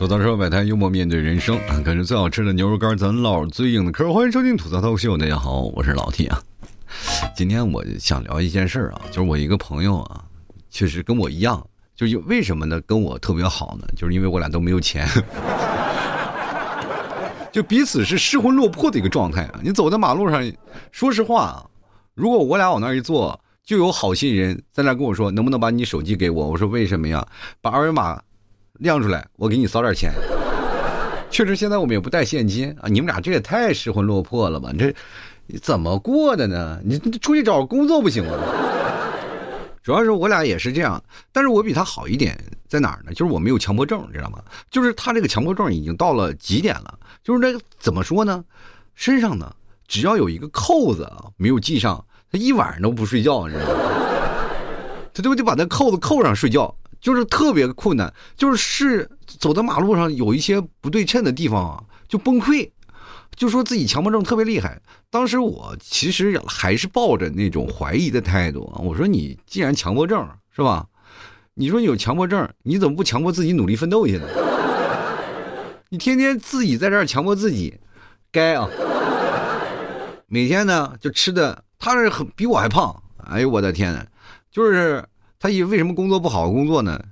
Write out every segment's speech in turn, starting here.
吐槽社会百态，幽默面对人生啊！感觉最好吃的牛肉干，咱唠最硬的嗑。欢迎收听吐槽脱口秀，大家好，我是老 T 啊。今天我想聊一件事啊，就是我一个朋友啊，确实跟我一样，就是为什么呢？跟我特别好呢？就是因为我俩都没有钱，就彼此是失魂落魄的一个状态啊。你走在马路上，说实话啊，如果我俩往那一坐。就有好心人在那跟我说：“能不能把你手机给我？”我说：“为什么呀？把二维码亮出来，我给你扫点钱。”确实，现在我们也不带现金啊！你们俩这也太失魂落魄了吧？你这怎么过的呢？你出去找工作不行吗？主要是我俩也是这样，但是我比他好一点在哪儿呢？就是我没有强迫症，知道吗？就是他这个强迫症已经到了极点了。就是那个怎么说呢？身上呢，只要有一个扣子啊没有系上。他一晚上都不睡觉，你知道吗？他就得把那扣子扣上睡觉，就是特别困难，就是是走在马路上有一些不对称的地方啊，就崩溃，就说自己强迫症特别厉害。当时我其实还是抱着那种怀疑的态度啊，我说你既然强迫症是吧？你说你有强迫症，你怎么不强迫自己努力奋斗去呢？你天天自己在这儿强迫自己，该啊！每天呢就吃的。他是很比我还胖，哎呦我的天，就是他以为什么工作不好工作呢？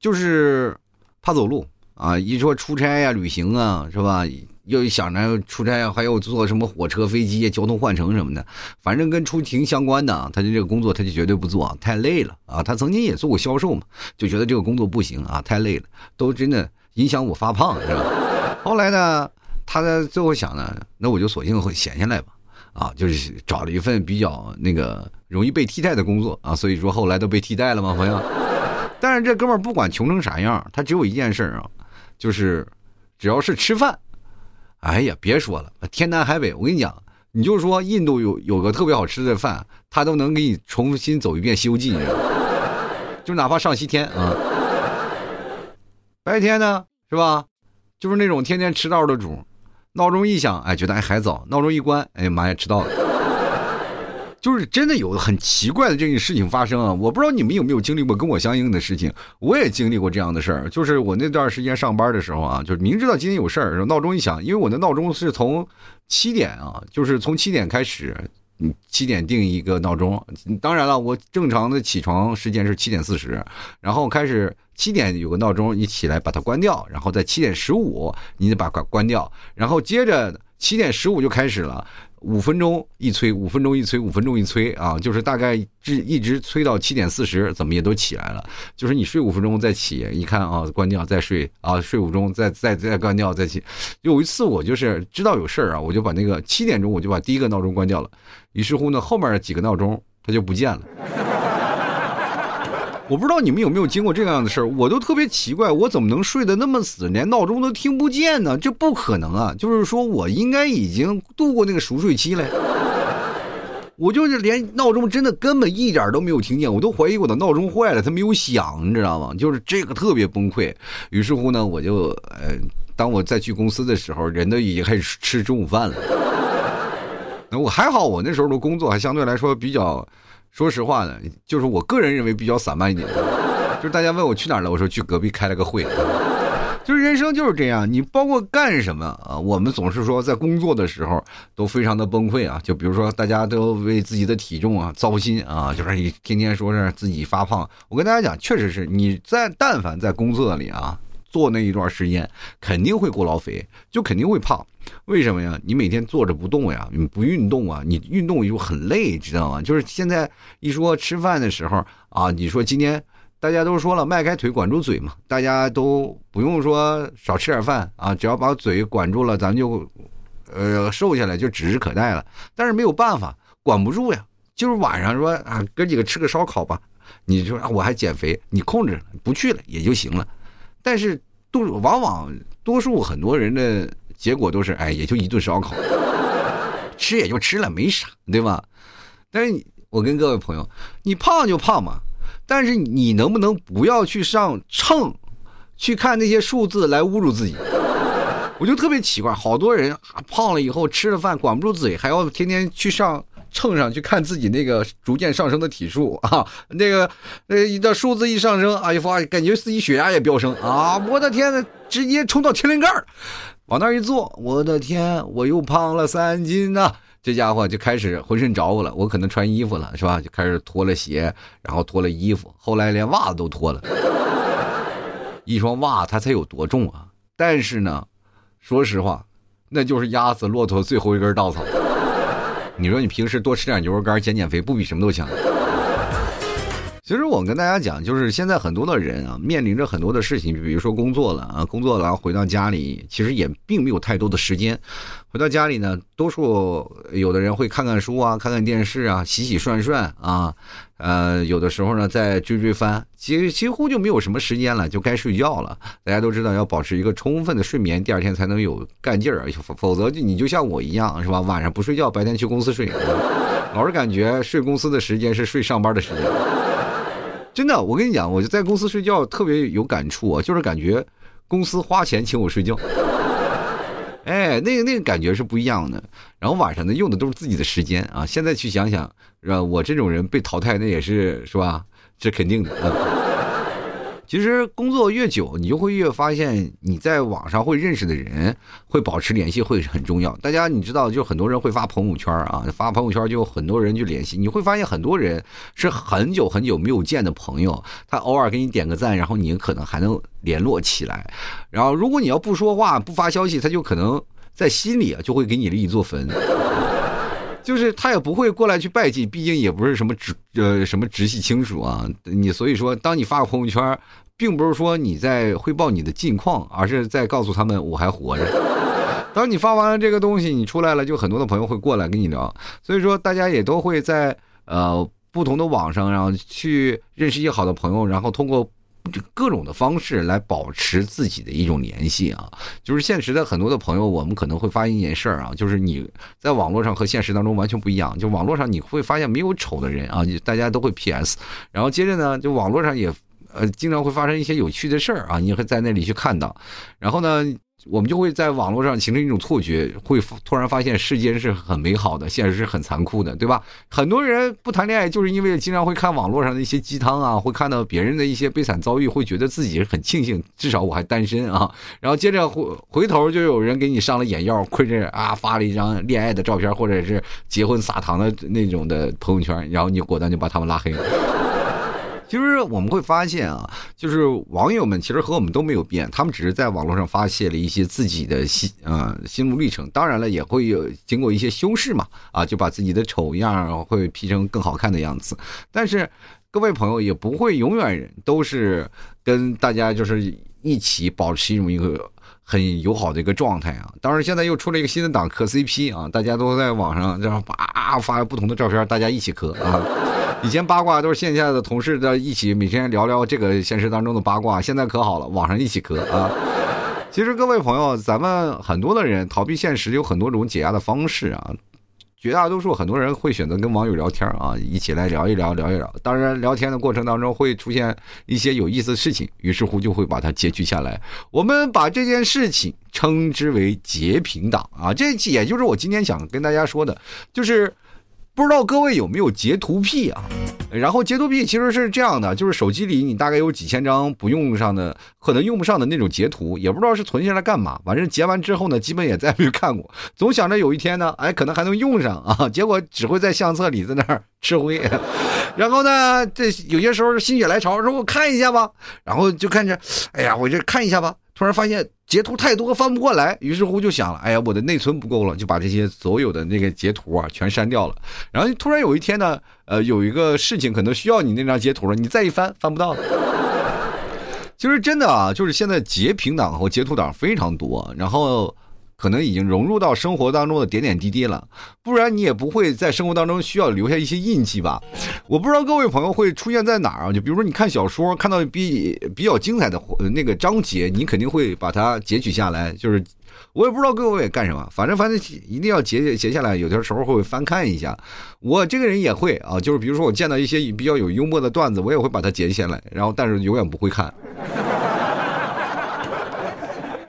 就是怕走路啊！一说出差呀、旅行啊，是吧？又想着出差，还有坐什么火车、飞机、交通换乘什么的，反正跟出行相关的，他就这个工作他就绝对不做，太累了啊！他曾经也做过销售嘛，就觉得这个工作不行啊，太累了，都真的影响我发胖，是吧？后来呢，他在最后想呢，那我就索性会闲下来吧。啊，就是找了一份比较那个容易被替代的工作啊，所以说后来都被替代了嘛，朋友。但是这哥们儿不管穷成啥样，他只有一件事啊，就是只要是吃饭，哎呀，别说了，天南海北，我跟你讲，你就说印度有有个特别好吃的饭，他都能给你重新走一遍《西游记》，就哪怕上西天啊。白天呢，是吧？就是那种天天迟到的主。闹钟一响，哎，觉得哎还早；闹钟一关，哎呀妈呀，迟到了。就是真的有很奇怪的这个事情发生啊！我不知道你们有没有经历过跟我相应的事情，我也经历过这样的事儿。就是我那段时间上班的时候啊，就是明知道今天有事儿，闹钟一响，因为我的闹钟是从七点啊，就是从七点开始。你七点定一个闹钟，当然了，我正常的起床时间是七点四十，然后开始七点有个闹钟，你起来把它关掉，然后在七点十五你得把关关掉，然后接着七点十五就开始了。五分钟一催，五分钟一催，五分钟一催啊，就是大概这一直催到七点四十，怎么也都起来了。就是你睡五分钟再起，一看啊，关掉再睡啊，睡五分钟再再再关掉再起。有一次我就是知道有事儿啊，我就把那个七点钟我就把第一个闹钟关掉了，于是乎呢，后面几个闹钟它就不见了。我不知道你们有没有经过这样的事儿，我都特别奇怪，我怎么能睡得那么死，连闹钟都听不见呢？这不可能啊！就是说我应该已经度过那个熟睡期了，我就是连闹钟真的根本一点都没有听见，我都怀疑我的闹钟坏了，它没有响，你知道吗？就是这个特别崩溃。于是乎呢，我就呃，当我再去公司的时候，人都已经开始吃中午饭了。那我还好，我那时候的工作还相对来说比较。说实话呢，就是我个人认为比较散漫一点，就是大家问我去哪了，我说去隔壁开了个会。就是人生就是这样，你包括干什么啊，我们总是说在工作的时候都非常的崩溃啊。就比如说大家都为自己的体重啊糟心啊，就是你天天说是自己发胖。我跟大家讲，确实是你在但凡在工作里啊。做那一段时间肯定会过劳肥，就肯定会胖。为什么呀？你每天坐着不动呀，你不运动啊，你运动又很累，知道吗？就是现在一说吃饭的时候啊，你说今天大家都说了，迈开腿管住嘴嘛，大家都不用说少吃点饭啊，只要把嘴管住了，咱们就呃瘦下来就指日可待了。但是没有办法，管不住呀。就是晚上说啊，哥几个吃个烧烤吧，你说啊我还减肥，你控制不去了也就行了。但是，多往往多数很多人的结果都是，哎，也就一顿烧烤，吃也就吃了，没啥，对吧？但是，我跟各位朋友，你胖就胖嘛，但是你能不能不要去上秤，去看那些数字来侮辱自己？我就特别奇怪，好多人啊胖了以后吃了饭管不住嘴，还要天天去上秤上去看自己那个逐渐上升的体数啊，那个呃，一的数字一上升，哎呀，发感觉自己血压也飙升啊！我的天呐，直接冲到天灵盖往那儿一坐，我的天，我又胖了三斤呐！这家伙就开始浑身着火了，我可能穿衣服了是吧？就开始脱了鞋，然后脱了衣服，后来连袜子都脱了。一双袜它才有多重啊？但是呢，说实话。那就是压死骆驼最后一根稻草。你说你平时多吃点牛肉干减减肥，不比什么都强？其实我跟大家讲，就是现在很多的人啊，面临着很多的事情，比如说工作了啊，工作了回到家里，其实也并没有太多的时间。回到家里呢，多数有的人会看看书啊，看看电视啊，洗洗涮涮啊，呃，有的时候呢再追追番，几几乎就没有什么时间了，就该睡觉了。大家都知道要保持一个充分的睡眠，第二天才能有干劲儿，否则就你就像我一样是吧？晚上不睡觉，白天去公司睡，老是感觉睡公司的时间是睡上班的时间。真的，我跟你讲，我就在公司睡觉特别有感触啊，就是感觉公司花钱请我睡觉，哎，那个那个感觉是不一样的。然后晚上呢，用的都是自己的时间啊。现在去想想，是吧？我这种人被淘汰，那也是是吧？这肯定的。其实工作越久，你就会越发现，你在网上会认识的人，会保持联系会很重要。大家你知道，就很多人会发朋友圈啊，发朋友圈就很多人去联系。你会发现很多人是很久很久没有见的朋友，他偶尔给你点个赞，然后你可能还能联络起来。然后如果你要不说话不发消息，他就可能在心里啊就会给你立一座坟。就是他也不会过来去拜祭，毕竟也不是什么直呃什么直系亲属啊。你所以说，当你发个朋友圈，并不是说你在汇报你的近况，而是在告诉他们我还活着。当你发完了这个东西，你出来了，就很多的朋友会过来跟你聊。所以说，大家也都会在呃不同的网上，然后去认识一些好的朋友，然后通过。各种的方式来保持自己的一种联系啊，就是现实的很多的朋友，我们可能会发现一件事儿啊，就是你在网络上和现实当中完全不一样。就网络上你会发现没有丑的人啊，大家都会 PS，然后接着呢，就网络上也呃经常会发生一些有趣的事儿啊，你会在那里去看到，然后呢。我们就会在网络上形成一种错觉，会突然发现世间是很美好的，现实是很残酷的，对吧？很多人不谈恋爱，就是因为经常会看网络上的一些鸡汤啊，会看到别人的一些悲惨遭遇，会觉得自己很庆幸，至少我还单身啊。然后接着回回头就有人给你上了眼药，亏着啊发了一张恋爱的照片，或者是结婚撒糖的那种的朋友圈，然后你果断就把他们拉黑了。其实我们会发现啊，就是网友们其实和我们都没有变，他们只是在网络上发泄了一些自己的心啊心路历程，当然了，也会有经过一些修饰嘛，啊，就把自己的丑样会 P 成更好看的样子。但是各位朋友也不会永远都是跟大家就是一起保持一种一个很友好的一个状态啊。当然现在又出了一个新的档磕 CP 啊，大家都在网上这样叭发不同的照片，大家一起磕啊。以前八卦都是线下的同事在一起每天聊聊这个现实当中的八卦，现在可好了，网上一起磕啊。其实各位朋友，咱们很多的人逃避现实有很多种解压的方式啊。绝大多数很多人会选择跟网友聊天啊，一起来聊一聊，聊一聊。当然，聊天的过程当中会出现一些有意思的事情，于是乎就会把它截取下来。我们把这件事情称之为截屏党啊，这也就是我今天想跟大家说的，就是。不知道各位有没有截图癖啊？然后截图癖其实是这样的，就是手机里你大概有几千张不用上的，可能用不上的那种截图，也不知道是存下来干嘛。反正截完之后呢，基本也再没看过。总想着有一天呢，哎，可能还能用上啊。结果只会在相册里在那儿吃灰。然后呢，这有些时候心血来潮，说我看一下吧。然后就看着，哎呀，我就看一下吧。突然发现截图太多翻不过来，于是乎就想了，哎呀，我的内存不够了，就把这些所有的那个截图啊全删掉了。然后突然有一天呢，呃，有一个事情可能需要你那张截图了，你再一翻翻不到了。其 实真的啊，就是现在截屏档和截图档非常多，然后。可能已经融入到生活当中的点点滴滴了，不然你也不会在生活当中需要留下一些印记吧？我不知道各位朋友会出现在哪儿啊？就比如说你看小说，看到比比较精彩的那个章节，你肯定会把它截取下来。就是我也不知道各位干什么，反正反正一定要截截下来，有的时候会翻看一下。我这个人也会啊，就是比如说我见到一些比较有幽默的段子，我也会把它截下来，然后但是永远不会看。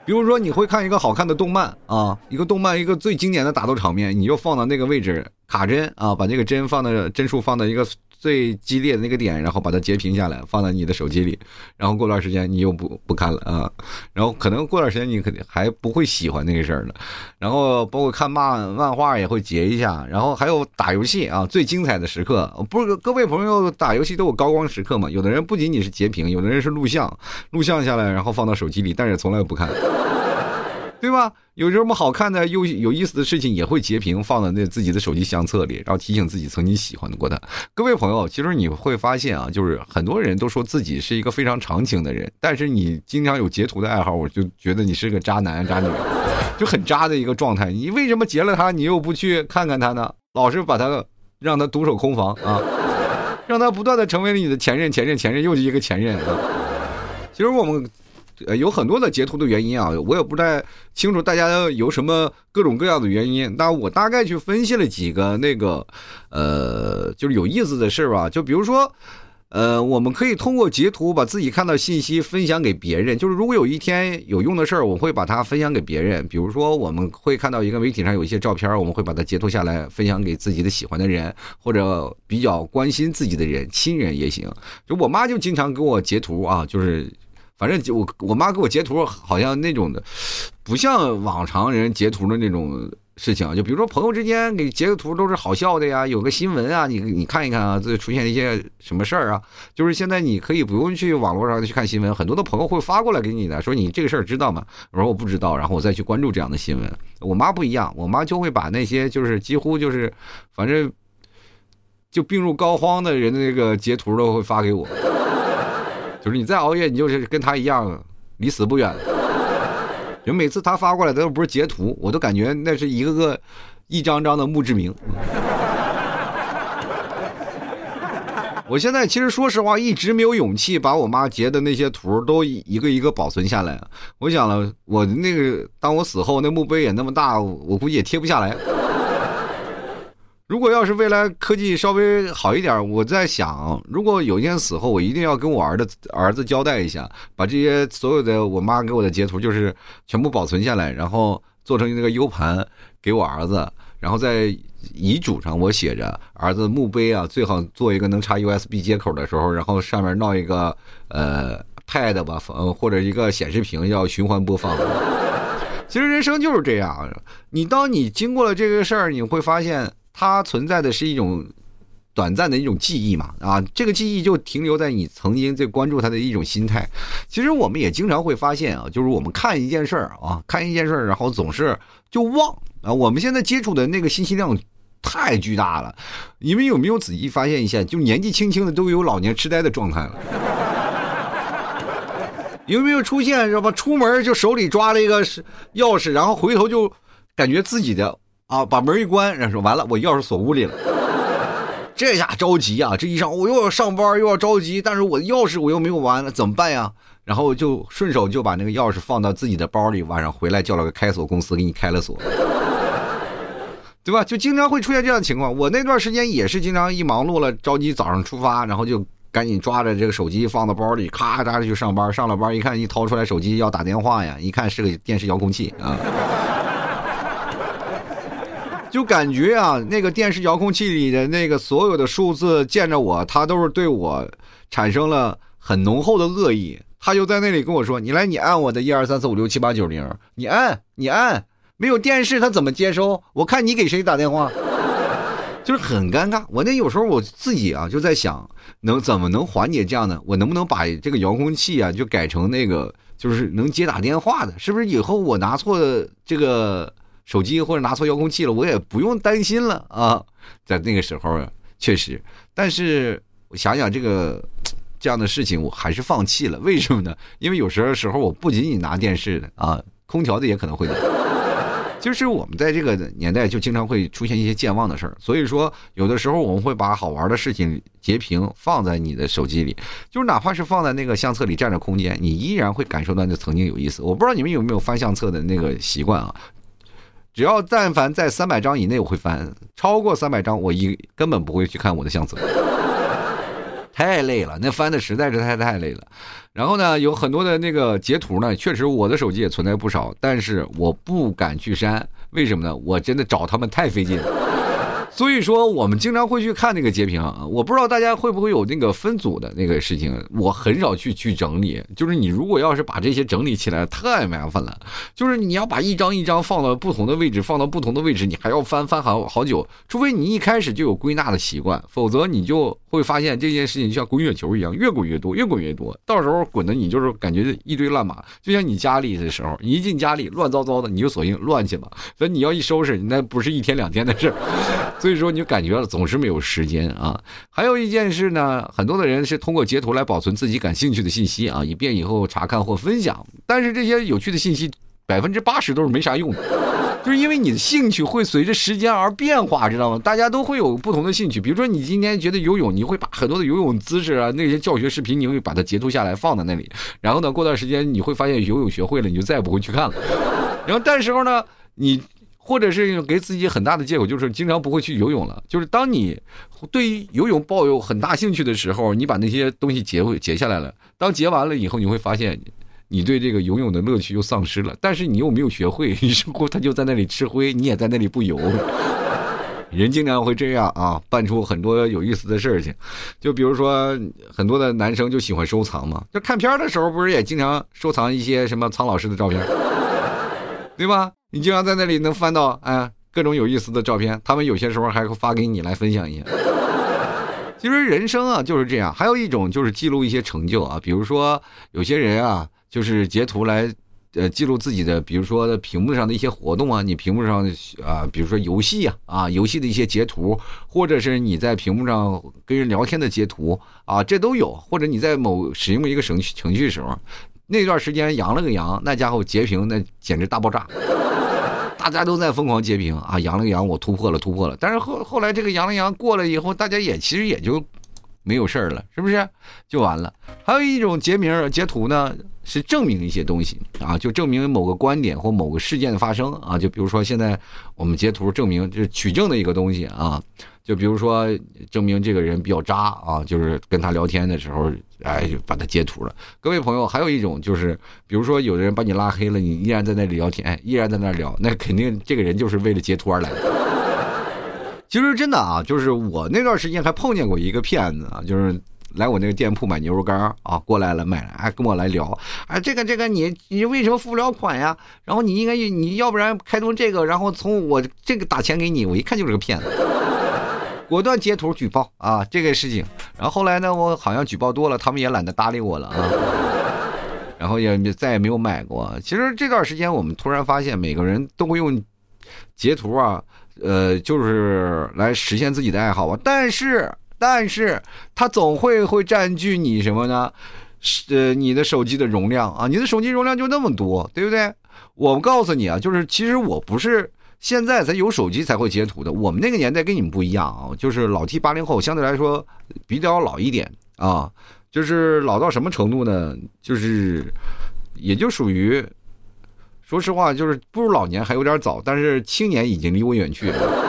比如说你会看一个好看的动漫啊，一个动漫一个最经典的打斗场面，你就放到那个位置卡帧啊，把这个帧放到帧数放到一个。最激烈的那个点，然后把它截屏下来，放在你的手机里，然后过段时间你又不不看了啊，然后可能过段时间你肯定还不会喜欢那个事儿了，然后包括看漫漫画也会截一下，然后还有打游戏啊，最精彩的时刻，不是各位朋友打游戏都有高光时刻嘛？有的人不仅仅是截屏，有的人是录像，录像下来然后放到手机里，但是从来不看。对吧？有什么好看的、又有意思的事情，也会截屏放在那自己的手机相册里，然后提醒自己曾经喜欢过的各位朋友。其实你会发现啊，就是很多人都说自己是一个非常长情的人，但是你经常有截图的爱好，我就觉得你是个渣男渣女，就很渣的一个状态。你为什么截了他，你又不去看看他呢？老是把他让他独守空房啊，让他不断的成为了你的前任、前任、前任，又是一个前任啊。其实我们。呃，有很多的截图的原因啊，我也不太清楚大家有什么各种各样的原因。那我大概去分析了几个那个，呃，就是有意思的事儿吧。就比如说，呃，我们可以通过截图把自己看到信息分享给别人。就是如果有一天有用的事儿，我会把它分享给别人。比如说，我们会看到一个媒体上有一些照片，我们会把它截图下来分享给自己的喜欢的人，或者比较关心自己的人，亲人也行。就我妈就经常给我截图啊，就是。反正就我我妈给我截图，好像那种的，不像往常人截图的那种事情。就比如说朋友之间给截个图都是好笑的呀，有个新闻啊，你你看一看啊，这出现一些什么事儿啊？就是现在你可以不用去网络上去看新闻，很多的朋友会发过来给你的，说你这个事儿知道吗？我说我不知道，然后我再去关注这样的新闻。我妈不一样，我妈就会把那些就是几乎就是反正就病入膏肓的人的那个截图都会发给我。就是你再熬夜，你就是跟他一样，离死不远。就每次他发过来的都不是截图，我都感觉那是一个个一张张的墓志铭。我现在其实说实话，一直没有勇气把我妈截的那些图都一个一个保存下来。我想了，我那个当我死后，那墓碑也那么大，我估计也贴不下来。如果要是未来科技稍微好一点，我在想，如果有一天死后，我一定要跟我儿子儿子交代一下，把这些所有的我妈给我的截图，就是全部保存下来，然后做成那个 U 盘给我儿子，然后在遗嘱上我写着儿子墓碑啊，最好做一个能插 USB 接口的时候，然后上面闹一个呃 Pad 吧，呃或者一个显示屏要循环播放。其实人生就是这样，你当你经过了这个事儿，你会发现。它存在的是一种短暂的一种记忆嘛，啊，这个记忆就停留在你曾经最关注它的一种心态。其实我们也经常会发现啊，就是我们看一件事儿啊，看一件事儿，然后总是就忘啊。我们现在接触的那个信息量太巨大了，你们有没有仔细发现一下？就年纪轻轻的都有老年痴呆的状态了。有没有出现知道吧？出门就手里抓了一个钥匙，然后回头就感觉自己的。啊，把门一关，然后说完了，我钥匙锁屋里了。这下着急啊！这一上我又要上班，又要着急，但是我的钥匙我又没有完了，怎么办呀？然后就顺手就把那个钥匙放到自己的包里，晚上回来叫了个开锁公司给你开了锁，对吧？就经常会出现这样的情况。我那段时间也是经常一忙碌了，着急早上出发，然后就赶紧抓着这个手机放到包里，咔嚓就上班。上了班一看，一掏出来手机要打电话呀，一看是个电视遥控器啊。就感觉啊，那个电视遥控器里的那个所有的数字见着我，他都是对我产生了很浓厚的恶意。他就在那里跟我说：“你来，你按我的一二三四五六七八九零，你按，你按，没有电视他怎么接收？我看你给谁打电话，就是很尴尬。我那有时候我自己啊就在想，能怎么能缓解这样的？我能不能把这个遥控器啊就改成那个就是能接打电话的？是不是以后我拿错这个？”手机或者拿错遥控器了，我也不用担心了啊！在那个时候确实，但是我想想这个这样的事情，我还是放弃了。为什么呢？因为有时候时候我不仅仅拿电视的啊，空调的也可能会拿。就是我们在这个年代就经常会出现一些健忘的事儿，所以说有的时候我们会把好玩的事情截屏放在你的手机里，就是哪怕是放在那个相册里占着空间，你依然会感受到那曾经有意思。我不知道你们有没有翻相册的那个习惯啊？只要但凡在三百张以内，我会翻；超过三百张，我一根本不会去看我的相册。太累了，那翻的实在是太太累了。然后呢，有很多的那个截图呢，确实我的手机也存在不少，但是我不敢去删，为什么呢？我真的找他们太费劲了。所以说，我们经常会去看那个截屏啊。我不知道大家会不会有那个分组的那个事情，我很少去去整理。就是你如果要是把这些整理起来，太麻烦了。就是你要把一张一张放到不同的位置，放到不同的位置，你还要翻翻好好久。除非你一开始就有归纳的习惯，否则你就会发现这件事情就像滚雪球一样，越滚越多，越滚越多。到时候滚的你就是感觉一堆乱码，就像你家里的时候，你一进家里乱糟糟的，你就索性乱去吧。所以你要一收拾，那不是一天两天的事。所以所以说，你就感觉了总是没有时间啊。还有一件事呢，很多的人是通过截图来保存自己感兴趣的信息啊，以便以后查看或分享。但是这些有趣的信息，百分之八十都是没啥用的，就是因为你的兴趣会随着时间而变化，知道吗？大家都会有不同的兴趣。比如说，你今天觉得游泳，你会把很多的游泳姿势啊，那些教学视频，你会把它截图下来放在那里。然后呢，过段时间你会发现游泳学会了，你就再也不会去看了。然后，但时候呢，你。或者是给自己很大的借口，就是经常不会去游泳了。就是当你对于游泳抱有很大兴趣的时候，你把那些东西截截下来了。当截完了以后，你会发现你对这个游泳的乐趣又丧失了。但是你又没有学会，于是乎他就在那里吃灰，你也在那里不游。人经常会这样啊，办出很多有意思的事情。就比如说，很多的男生就喜欢收藏嘛，就看片的时候不是也经常收藏一些什么苍老师的照片，对吧？你经常在那里能翻到哎各种有意思的照片，他们有些时候还会发给你来分享一下。其实人生啊就是这样，还有一种就是记录一些成就啊，比如说有些人啊就是截图来呃记录自己的，比如说屏幕上的一些活动啊，你屏幕上啊比如说游戏啊啊游戏的一些截图，或者是你在屏幕上跟人聊天的截图啊，这都有，或者你在某使用一个程序程序的时候，那段时间阳了个阳，那家伙截屏那简直大爆炸。大家都在疯狂截屏啊，阳了个阳，我突破了，突破了。但是后后来这个阳了阳过了以后，大家也其实也就没有事儿了，是不是？就完了。还有一种截名截图呢，是证明一些东西啊，就证明某个观点或某个事件的发生啊。就比如说现在我们截图证明就是取证的一个东西啊。就比如说证明这个人比较渣啊，就是跟他聊天的时候，哎，就把他截图了。各位朋友，还有一种就是，比如说有的人把你拉黑了，你依然在那里聊天，依然在那聊，那肯定这个人就是为了截图而来。其实真的啊，就是我那段时间还碰见过一个骗子啊，就是来我那个店铺买牛肉干啊，过来了买了，哎，跟我来聊，哎，这个这个你你为什么付不了款呀？然后你应该你要不然开通这个，然后从我这个打钱给你，我一看就是个骗子。果断截图举报啊，这个事情。然后后来呢，我好像举报多了，他们也懒得搭理我了啊。然后也再也没有买过。其实这段时间，我们突然发现，每个人都会用截图啊，呃，就是来实现自己的爱好吧。但是，但是，它总会会占据你什么呢？是呃，你的手机的容量啊，你的手机容量就那么多，对不对？我告诉你啊，就是其实我不是。现在咱有手机才会截图的，我们那个年代跟你们不一样啊，就是老 T 八零后相对来说比较老一点啊，就是老到什么程度呢？就是也就属于，说实话，就是步入老年还有点早，但是青年已经离我远去了。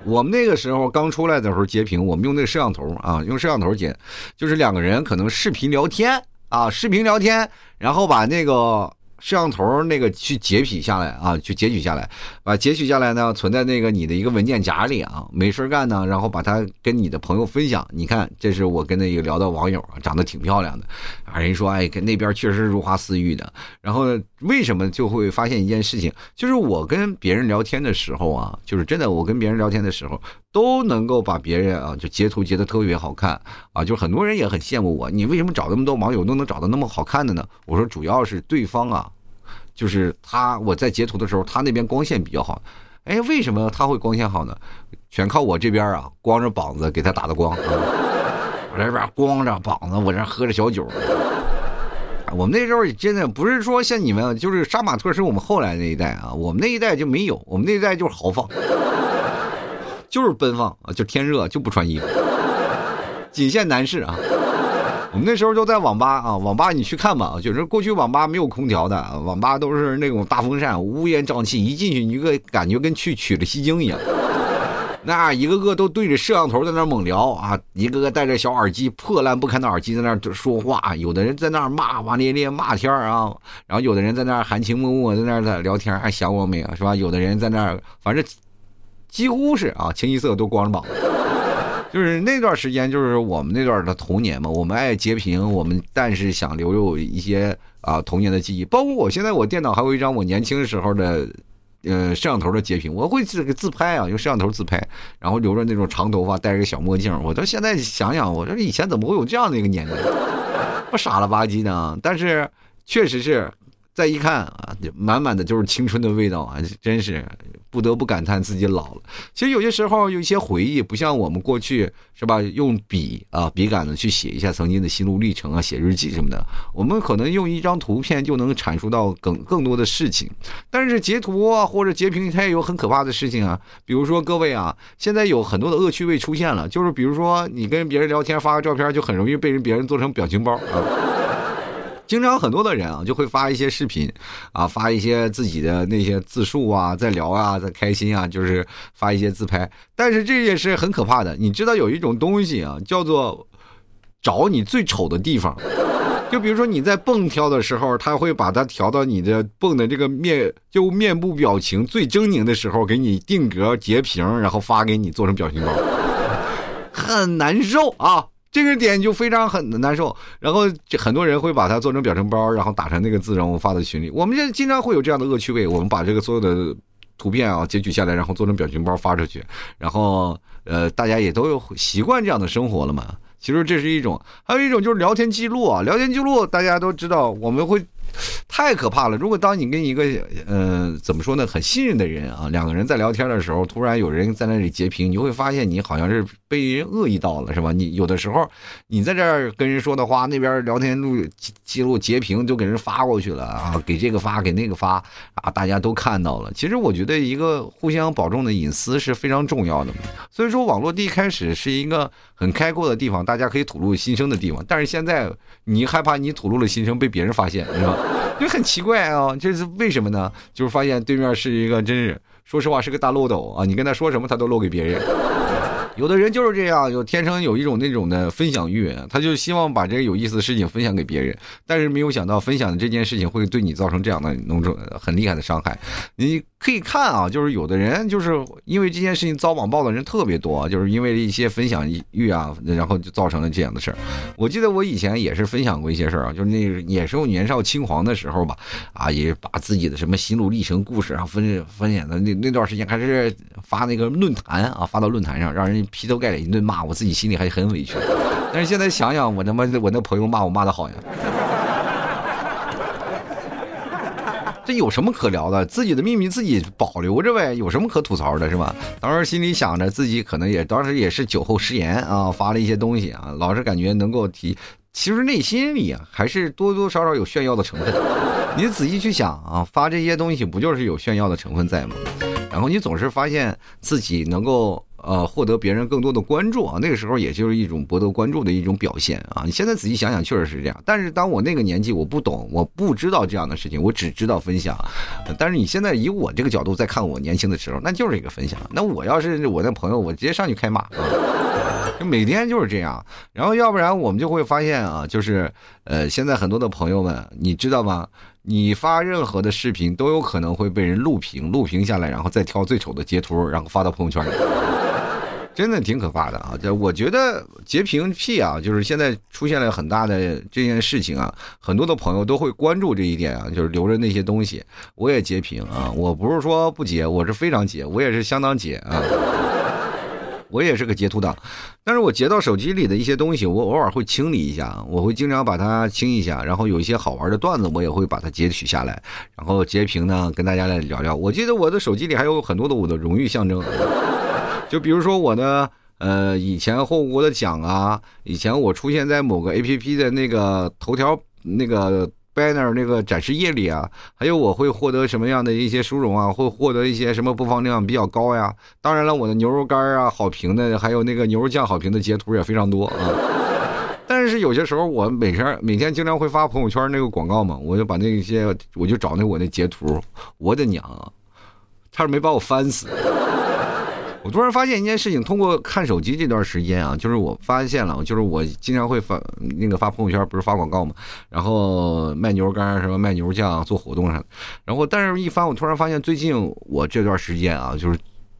我们那个时候刚出来的时候截屏，我们用那个摄像头啊，用摄像头截，就是两个人可能视频聊天啊，视频聊天，然后把那个。摄像头那个去截取下来啊，去截取下来，把截取下来呢，存在那个你的一个文件夹里啊。没事干呢，然后把它跟你的朋友分享。你看，这是我跟那个聊的网友啊，长得挺漂亮的啊。人说，哎，跟那边确实如花似玉的。然后为什么就会发现一件事情，就是我跟别人聊天的时候啊，就是真的，我跟别人聊天的时候都能够把别人啊就截图截的特别好看啊，就很多人也很羡慕我。你为什么找那么多网友都能找到那么好看的呢？我说，主要是对方啊。就是他，我在截图的时候，他那边光线比较好。哎，为什么他会光线好呢？全靠我这边啊，光着膀子给他打的光。我这边光着膀子，我这喝着小酒。我们那时候真的不是说像你们，就是杀马特是我们后来那一代啊，我们那一代就没有，我们那一代就是豪放，就是奔放啊，就天热就不穿衣服，仅限男士啊。我们那时候就在网吧啊，网吧你去看吧，就是过去网吧没有空调的，网吧都是那种大风扇，乌烟瘴气，一进去你个感觉跟去取了西经一样。那一个个都对着摄像头在那猛聊啊，一个个戴着小耳机，破烂不堪的耳机在那说话，有的人在那骂骂咧咧骂天儿啊，然后有的人在那含情脉脉在那在聊天，还想我没有是吧？有的人在那反正几乎是啊，清一色都光着膀子。就是那段时间，就是我们那段的童年嘛，我们爱截屏，我们但是想留有一些啊童年的记忆，包括我现在我电脑还有一张我年轻时候的。呃，摄像头的截屏，我会这个自拍啊，用摄像头自拍，然后留着那种长头发，戴着个小墨镜。我到现在想想，我说以前怎么会有这样的一个年龄，不傻了吧唧的。但是确实是。再一看啊，满满的就是青春的味道啊！真是不得不感叹自己老了。其实有些时候有一些回忆，不像我们过去是吧？用笔啊笔杆子去写一下曾经的心路历程啊，写日记什么的。我们可能用一张图片就能阐述到更更多的事情。但是截图啊或者截屏，它也有很可怕的事情啊。比如说各位啊，现在有很多的恶趣味出现了，就是比如说你跟别人聊天发个照片，就很容易被人别人做成表情包啊。经常很多的人啊，就会发一些视频，啊，发一些自己的那些自述啊，在聊啊，在开心啊，就是发一些自拍。但是这也是很可怕的。你知道有一种东西啊，叫做找你最丑的地方。就比如说你在蹦跳的时候，他会把它调到你的蹦的这个面，就面部表情最狰狞的时候，给你定格截屏，然后发给你做成表情包，很难受啊。这个点就非常很难受，然后就很多人会把它做成表情包，然后打成那个字，然后发到群里。我们就经常会有这样的恶趣味，我们把这个所有的图片啊截取下来，然后做成表情包发出去，然后呃大家也都有习惯这样的生活了嘛。其实这是一种，还有一种就是聊天记录啊，聊天记录大家都知道，我们会。太可怕了！如果当你跟一个呃怎么说呢，很信任的人啊，两个人在聊天的时候，突然有人在那里截屏，你会发现你好像是被人恶意到了，是吧？你有的时候你在这儿跟人说的话，那边聊天录记录截屏就给人发过去了啊，给这个发给那个发啊，大家都看到了。其实我觉得一个互相保重的隐私是非常重要的。所以说，网络第一开始是一个很开阔的地方，大家可以吐露心声的地方。但是现在你害怕你吐露了心声被别人发现，是吧？就很奇怪啊，这是为什么呢？就是发现对面是一个，真是说实话是个大漏斗啊！你跟他说什么，他都漏给别人。有的人就是这样，有天生有一种那种的分享欲，他就希望把这个有意思的事情分享给别人，但是没有想到分享的这件事情会对你造成这样的那种很厉害的伤害。你可以看啊，就是有的人就是因为这件事情遭网暴的人特别多，就是因为一些分享欲啊，然后就造成了这样的事儿。我记得我以前也是分享过一些事儿啊，就是那也是我年少轻狂的时候吧，啊，也把自己的什么心路历程故事啊分分享的那那段时间还是发那个论坛啊，发到论坛上让人。劈头盖脸一顿骂，我自己心里还很委屈。但是现在想想，我他妈我那朋友骂我骂的好呀，这有什么可聊的？自己的秘密自己保留着呗，有什么可吐槽的，是吧？当时心里想着自己可能也当时也是酒后失言啊，发了一些东西啊，老是感觉能够提，其实内心里啊还是多多少少有炫耀的成分。你仔细去想啊，发这些东西不就是有炫耀的成分在吗？然后你总是发现自己能够。呃，获得别人更多的关注啊，那个时候也就是一种博得关注的一种表现啊。你现在仔细想想，确实是这样。但是当我那个年纪，我不懂，我不知道这样的事情，我只知道分享。但是你现在以我这个角度再看我年轻的时候，那就是一个分享。那我要是我那朋友，我直接上去开骂，啊就每天就是这样。然后要不然我们就会发现啊，就是呃，现在很多的朋友们，你知道吗？你发任何的视频都有可能会被人录屏，录屏下来，然后再挑最丑的截图，然后发到朋友圈里。真的挺可怕的啊！就我觉得截屏癖啊，就是现在出现了很大的这件事情啊，很多的朋友都会关注这一点啊，就是留着那些东西。我也截屏啊，我不是说不截，我是非常截，我也是相当截啊。我也是个截图党，但是我截到手机里的一些东西，我偶尔会清理一下，我会经常把它清一下，然后有一些好玩的段子，我也会把它截取下来，然后截屏呢，跟大家来聊聊。我记得我的手机里还有很多的我的荣誉象征。就比如说我的呃以前获过的奖啊，以前我出现在某个 A P P 的那个头条那个 banner 那个展示页里啊，还有我会获得什么样的一些殊荣啊，会获得一些什么播放量比较高呀。当然了，我的牛肉干啊好评的，还有那个牛肉酱好评的截图也非常多啊。但是有些时候我每天每天经常会发朋友圈那个广告嘛，我就把那些我就找那我那截图，我的娘啊，差点没把我翻死。我突然发现一件事情，通过看手机这段时间啊，就是我发现了，就是我经常会发那个发朋友圈，不是发广告嘛，然后卖牛肉干什么卖牛肉酱做活动啥的，然后但是一翻，我突然发现最近我这段时间啊，就是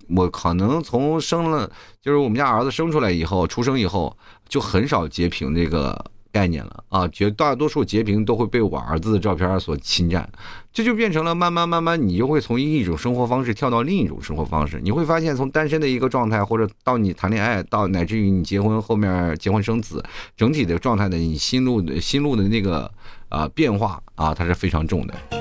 我可能从生了，就是我们家儿子生出来以后，出生以后就很少截屏这个。概念了啊，绝大多数截屏都会被我儿子的照片所侵占，这就变成了慢慢慢慢，你就会从一种生活方式跳到另一种生活方式。你会发现，从单身的一个状态，或者到你谈恋爱，到乃至于你结婚后面结婚生子，整体的状态的你心路的心路的那个啊变化啊，它是非常重的。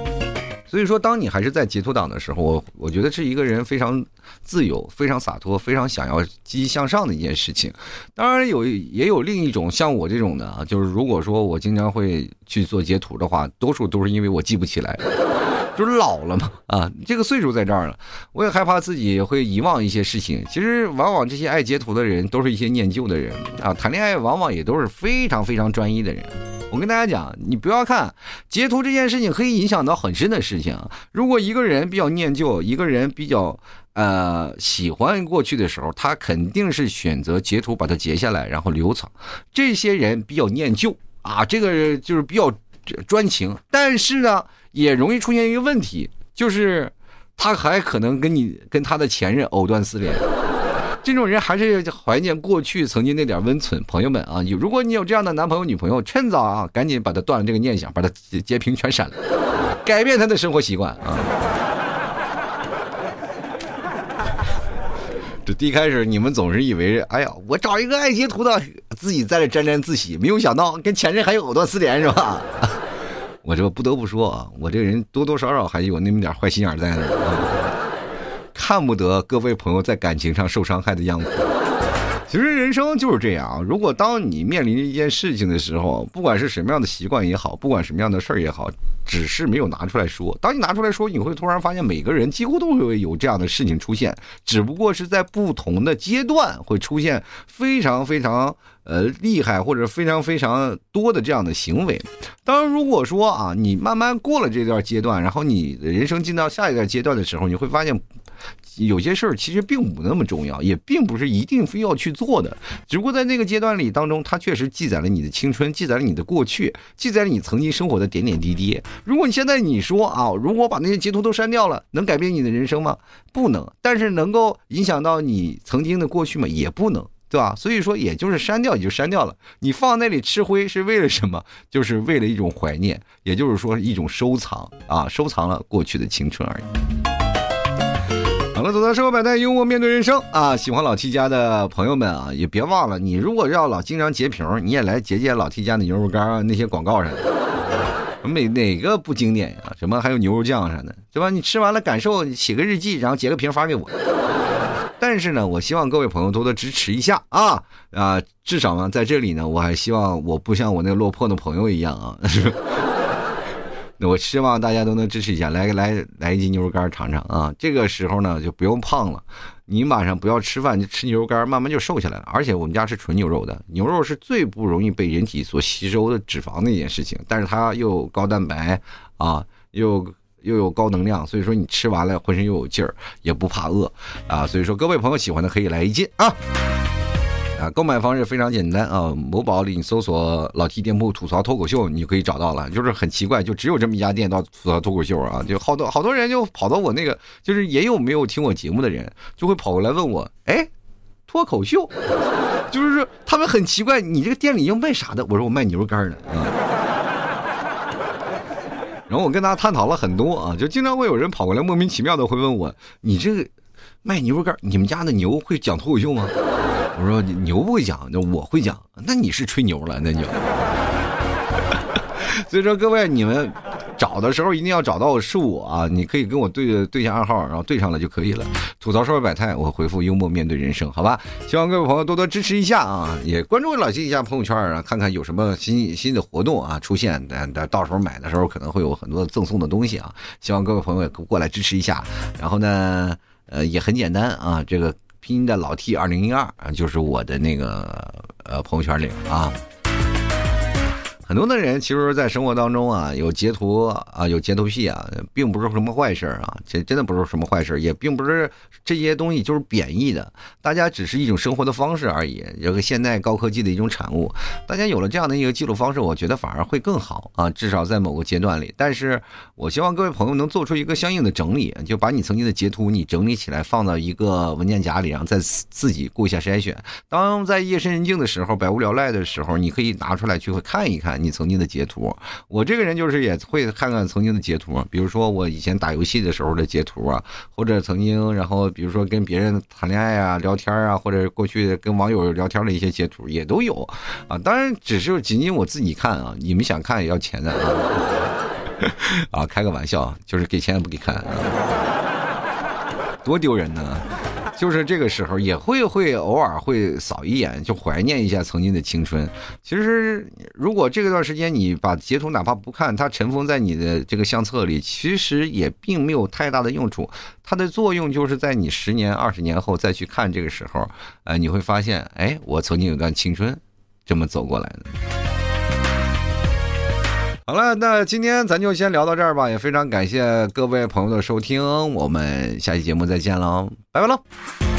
所以说，当你还是在截图党的时候，我我觉得是一个人非常自由、非常洒脱、非常想要积极向上的一件事情。当然有也有另一种像我这种的啊，就是如果说我经常会去做截图的话，多数都是因为我记不起来，就是老了嘛啊，这个岁数在这儿了，我也害怕自己会遗忘一些事情。其实往往这些爱截图的人都是一些念旧的人啊，谈恋爱往往也都是非常非常专一的人。我跟大家讲，你不要看截图这件事情可以影响到很深的事情。如果一个人比较念旧，一个人比较呃喜欢过去的时候，他肯定是选择截图把它截下来，然后留藏。这些人比较念旧啊，这个就是比较专情，但是呢，也容易出现一个问题，就是他还可能跟你跟他的前任藕断丝连。这种人还是怀念过去曾经那点温存，朋友们啊，有如果你有这样的男朋友女朋友，趁早啊，赶紧把他断了这个念想，把他截屏全删了，改变他的生活习惯啊。这第一开始你们总是以为，哎呀，我找一个爱截图的，自己在这沾沾自喜，没有想到跟前任还有藕断丝连，是吧？我这不得不说啊，我这人多多少少还有那么点坏心眼在那。看不得各位朋友在感情上受伤害的样子。其实人生就是这样，如果当你面临一件事情的时候，不管是什么样的习惯也好，不管什么样的事儿也好，只是没有拿出来说。当你拿出来说，你会突然发现，每个人几乎都会有这样的事情出现，只不过是在不同的阶段会出现非常非常呃厉害或者非常非常多的这样的行为。当然，如果说啊，你慢慢过了这段阶段，然后你的人生进到下一段阶段的时候，你会发现。有些事儿其实并不那么重要，也并不是一定非要去做的，只不过在那个阶段里当中，它确实记载了你的青春，记载了你的过去，记载了你曾经生活的点点滴滴。如果你现在你说啊，如果把那些截图都删掉了，能改变你的人生吗？不能。但是能够影响到你曾经的过去吗？也不能，对吧？所以说，也就是删掉也就删掉了。你放那里吃灰是为了什么？就是为了一种怀念，也就是说一种收藏啊，收藏了过去的青春而已。好了，走到生活百态，幽默面对人生啊！喜欢老 T 家的朋友们啊，也别忘了，你如果要老经常截屏，你也来截截老 T 家的牛肉干啊，那些广告啥的，哪哪个不经典呀？什么还有牛肉酱啥的，对吧？你吃完了感受，写个日记，然后截个屏发给我。但是呢，我希望各位朋友多多支持一下啊啊！至少呢，在这里呢，我还希望我不像我那个落魄的朋友一样啊。那 我希望大家都能支持一下，来来来一斤牛肉干尝尝啊！这个时候呢就不用胖了，你晚上不要吃饭，就吃牛肉干，慢慢就瘦下来了。而且我们家是纯牛肉的，牛肉是最不容易被人体所吸收的脂肪的一件事情，但是它又高蛋白啊，又又有高能量，所以说你吃完了浑身又有劲儿，也不怕饿啊！所以说各位朋友喜欢的可以来一斤啊！啊，购买方式非常简单啊！某宝里你搜索“老 T 店铺吐槽脱口秀”，你就可以找到了。就是很奇怪，就只有这么一家店到吐槽脱口秀啊！就好多好多人就跑到我那个，就是也有没有听我节目的人，就会跑过来问我：“哎，脱口秀，就是说他们很奇怪，你这个店里要卖啥的？”我说：“我卖牛肉干的。”啊。然后我跟大家探讨了很多啊，就经常会有人跑过来莫名其妙的会问我：“你这个卖牛肉干，你们家的牛会讲脱口秀吗？”我说牛不会讲，那我会讲。那你是吹牛了，那就。所以说各位，你们找的时候一定要找到是我啊！你可以跟我对对下暗号，然后对上了就可以了。吐槽社会百态，我回复幽默面对人生，好吧？希望各位朋友多多支持一下啊！也关注老金一下朋友圈啊，看看有什么新新的活动啊出现。但但到时候买的时候可能会有很多赠送的东西啊！希望各位朋友也过来支持一下。然后呢，呃，也很简单啊，这个。拼音的老 T 二零一二啊，就是我的那个呃朋友圈里啊。很多的人其实，在生活当中啊，有截图啊，有截图癖啊，并不是什么坏事啊，这真的不是什么坏事，也并不是这些东西就是贬义的，大家只是一种生活的方式而已，这个现代高科技的一种产物。大家有了这样的一个记录方式，我觉得反而会更好啊，至少在某个阶段里。但是我希望各位朋友能做出一个相应的整理，就把你曾经的截图你整理起来，放到一个文件夹里，然后再自己过一下筛选。当在夜深人静的时候，百无聊赖的时候，你可以拿出来去看一看你曾经的截图。我这个人就是也会看看曾经的截图，比如说我以前打游戏的时候的截图啊，或者曾经然后比如说跟别人谈恋爱啊、聊天啊，或者过去跟网友聊天的一些截图也都有啊。当然只是仅仅我自己看啊，你们想看也要钱的啊。啊，开个玩笑，就是给钱也不给看，多丢人呢。就是这个时候也会会偶尔会扫一眼，就怀念一下曾经的青春。其实如果这段时间你把截图哪怕不看，它尘封在你的这个相册里，其实也并没有太大的用处。它的作用就是在你十年、二十年后再去看这个时候，呃，你会发现，哎，我曾经有段青春这么走过来的。好了，那今天咱就先聊到这儿吧，也非常感谢各位朋友的收听，我们下期节目再见喽，拜拜喽。